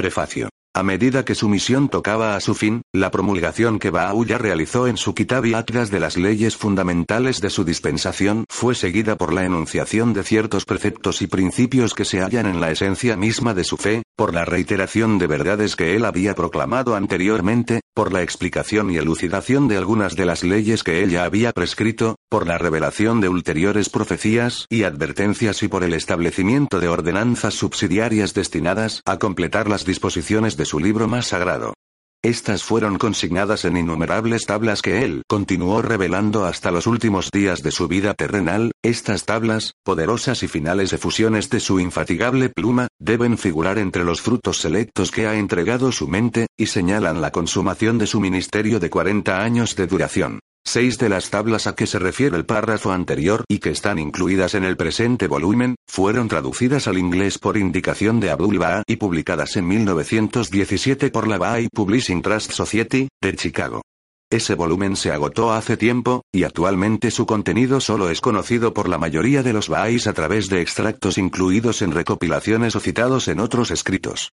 Prefacio. A medida que su misión tocaba a su fin, la promulgación que Bahá'u'lláh realizó en su Kitab y Atlas de las leyes fundamentales de su dispensación fue seguida por la enunciación de ciertos preceptos y principios que se hallan en la esencia misma de su fe, por la reiteración de verdades que él había proclamado anteriormente, por la explicación y elucidación de algunas de las leyes que ella había prescrito, por la revelación de ulteriores profecías y advertencias y por el establecimiento de ordenanzas subsidiarias destinadas a completar las disposiciones de su libro más sagrado. Estas fueron consignadas en innumerables tablas que él continuó revelando hasta los últimos días de su vida terrenal, estas tablas, poderosas y finales efusiones de su infatigable pluma, deben figurar entre los frutos selectos que ha entregado su mente, y señalan la consumación de su ministerio de 40 años de duración. Seis de las tablas a que se refiere el párrafo anterior y que están incluidas en el presente volumen, fueron traducidas al inglés por indicación de Abdul Baha y publicadas en 1917 por la Baha'i Publishing Trust Society, de Chicago. Ese volumen se agotó hace tiempo, y actualmente su contenido solo es conocido por la mayoría de los Baha'is a través de extractos incluidos en recopilaciones o citados en otros escritos.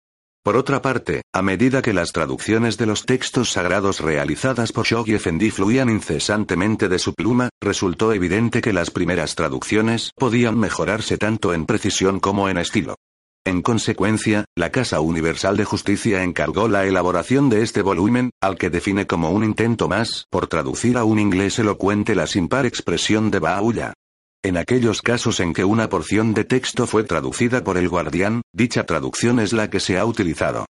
Por otra parte, a medida que las traducciones de los textos sagrados realizadas por Shoghi Effendi fluían incesantemente de su pluma, resultó evidente que las primeras traducciones podían mejorarse tanto en precisión como en estilo. En consecuencia, la Casa Universal de Justicia encargó la elaboración de este volumen, al que define como un intento más por traducir a un inglés elocuente la sin par expresión de Bahá'u'lláh. En aquellos casos en que una porción de texto fue traducida por el guardián, dicha traducción es la que se ha utilizado.